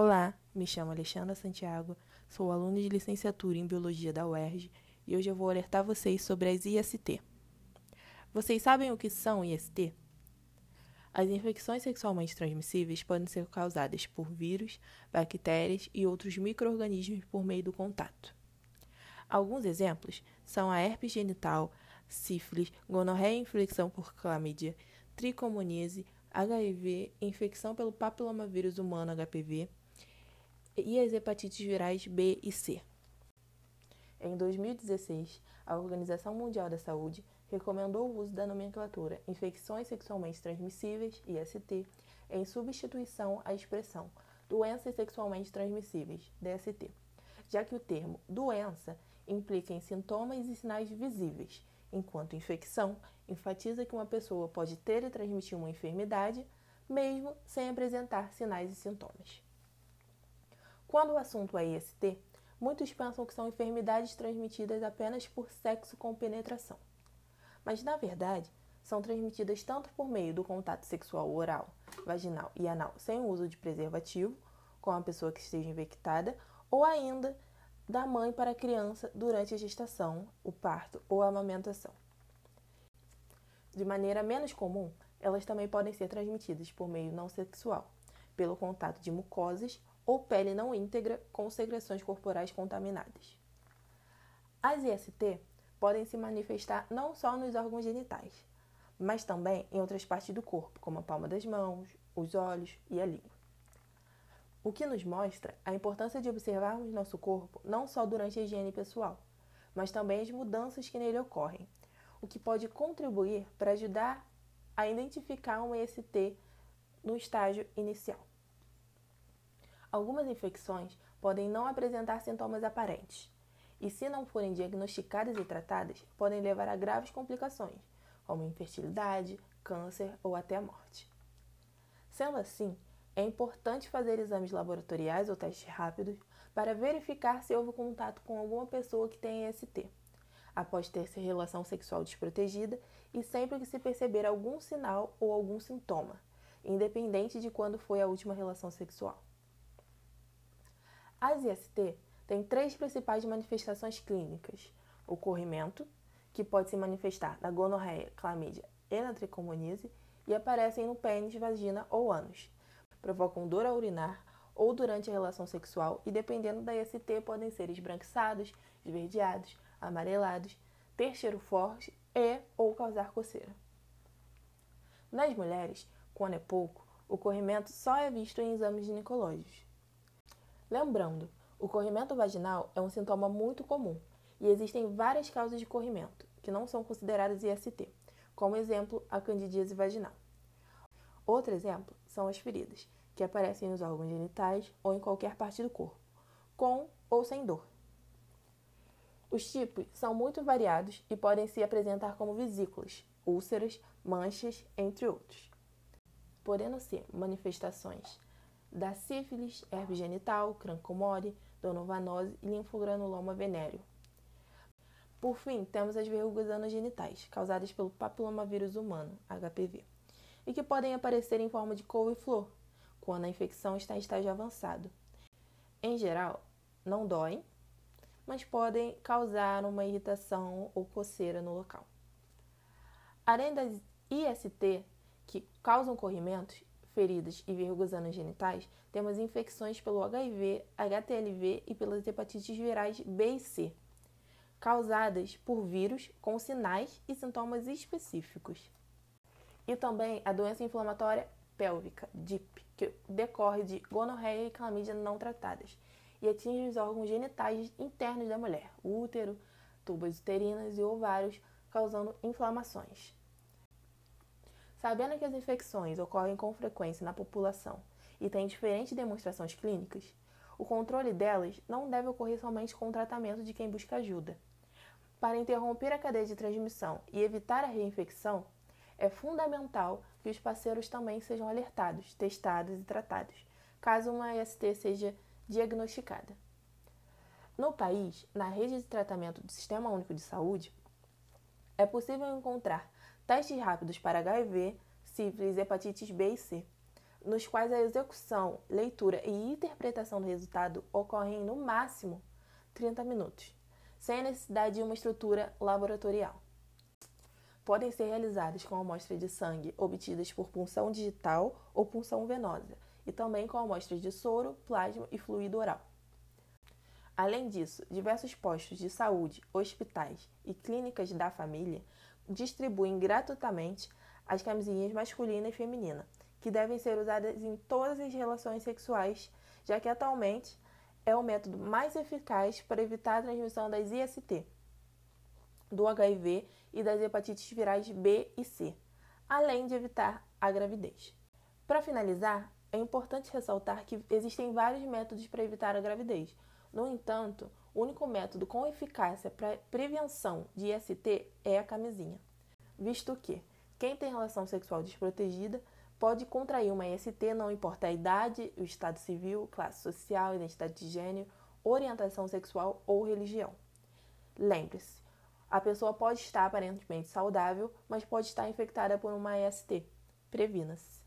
Olá, me chamo Alexandra Santiago, sou aluna de licenciatura em Biologia da UERJ e hoje eu vou alertar vocês sobre as IST. Vocês sabem o que são IST? As infecções sexualmente transmissíveis podem ser causadas por vírus, bactérias e outros micro-organismos por meio do contato. Alguns exemplos são a herpes genital, sífilis, gonorreia e infecção por clamídia, tricomoníase, HIV, infecção pelo papilomavírus humano HPV e as hepatites virais B e C. Em 2016, a Organização Mundial da Saúde recomendou o uso da nomenclatura infecções sexualmente transmissíveis, IST, em substituição à expressão doenças sexualmente transmissíveis, DST, já que o termo doença implica em sintomas e sinais visíveis, enquanto infecção enfatiza que uma pessoa pode ter e transmitir uma enfermidade, mesmo sem apresentar sinais e sintomas. Quando o assunto é IST, muitos pensam que são enfermidades transmitidas apenas por sexo com penetração. Mas, na verdade, são transmitidas tanto por meio do contato sexual oral, vaginal e anal sem o uso de preservativo, com a pessoa que esteja infectada, ou ainda da mãe para a criança durante a gestação, o parto ou a amamentação. De maneira menos comum, elas também podem ser transmitidas por meio não sexual, pelo contato de mucosas ou pele não íntegra com secreções corporais contaminadas. As IST podem se manifestar não só nos órgãos genitais, mas também em outras partes do corpo, como a palma das mãos, os olhos e a língua. O que nos mostra a importância de observarmos nosso corpo não só durante a higiene pessoal, mas também as mudanças que nele ocorrem, o que pode contribuir para ajudar a identificar um EST no estágio inicial. Algumas infecções podem não apresentar sintomas aparentes, e se não forem diagnosticadas e tratadas, podem levar a graves complicações, como infertilidade, câncer ou até a morte. Sendo assim, é importante fazer exames laboratoriais ou testes rápidos para verificar se houve contato com alguma pessoa que tem EST, após ter se relação sexual desprotegida e sempre que se perceber algum sinal ou algum sintoma, independente de quando foi a última relação sexual. As IST têm três principais manifestações clínicas: o corrimento, que pode se manifestar na gonorreia, clamídia e na tricomoníase, e aparecem no pênis, vagina ou ânus provocam dor ao urinar ou durante a relação sexual e, dependendo da IST, podem ser esbranquiçados, esverdeados, amarelados, ter cheiro forte e ou causar coceira. Nas mulheres, quando é pouco, o corrimento só é visto em exames ginecológicos. Lembrando, o corrimento vaginal é um sintoma muito comum e existem várias causas de corrimento, que não são consideradas IST, como exemplo a candidíase vaginal. Outro exemplo são as feridas, que aparecem nos órgãos genitais ou em qualquer parte do corpo, com ou sem dor. Os tipos são muito variados e podem se apresentar como vesículas, úlceras, manchas, entre outros. Podendo ser manifestações da sífilis, herpes genital, crancomore, donovanose e linfogranuloma venéreo. Por fim, temos as verrugas anogenitais, causadas pelo papilomavírus humano, HPV e que podem aparecer em forma de couve-flor, quando a infecção está em estágio avançado. Em geral, não doem, mas podem causar uma irritação ou coceira no local. Além das IST, que causam corrimentos, feridas e verrugas anogenitais, temos infecções pelo HIV, HTLV e pelas hepatites virais B e C, causadas por vírus com sinais e sintomas específicos e também a doença inflamatória pélvica, DIP, que decorre de gonorreia e clamídia não tratadas e atinge os órgãos genitais internos da mulher, útero, tubas uterinas e ovários, causando inflamações. Sabendo que as infecções ocorrem com frequência na população e têm diferentes demonstrações clínicas, o controle delas não deve ocorrer somente com o tratamento de quem busca ajuda. Para interromper a cadeia de transmissão e evitar a reinfecção, é fundamental que os parceiros também sejam alertados, testados e tratados, caso uma IST seja diagnosticada. No país, na rede de tratamento do Sistema Único de Saúde, é possível encontrar testes rápidos para HIV, sífilis, hepatites B e C, nos quais a execução, leitura e interpretação do resultado ocorrem no máximo 30 minutos, sem a necessidade de uma estrutura laboratorial. Podem ser realizadas com amostras de sangue obtidas por punção digital ou punção venosa, e também com amostras de soro, plasma e fluido oral. Além disso, diversos postos de saúde, hospitais e clínicas da família distribuem gratuitamente as camisinhas masculina e feminina, que devem ser usadas em todas as relações sexuais, já que atualmente é o método mais eficaz para evitar a transmissão das IST, do HIV e das hepatites virais B e C, além de evitar a gravidez. Para finalizar, é importante ressaltar que existem vários métodos para evitar a gravidez. No entanto, o único método com eficácia para prevenção de IST é a camisinha, visto que quem tem relação sexual desprotegida pode contrair uma IST, não importa a idade, o estado civil, classe social, identidade de gênero, orientação sexual ou religião. Lembre-se, a pessoa pode estar aparentemente saudável, mas pode estar infectada por uma IST. Previna-se.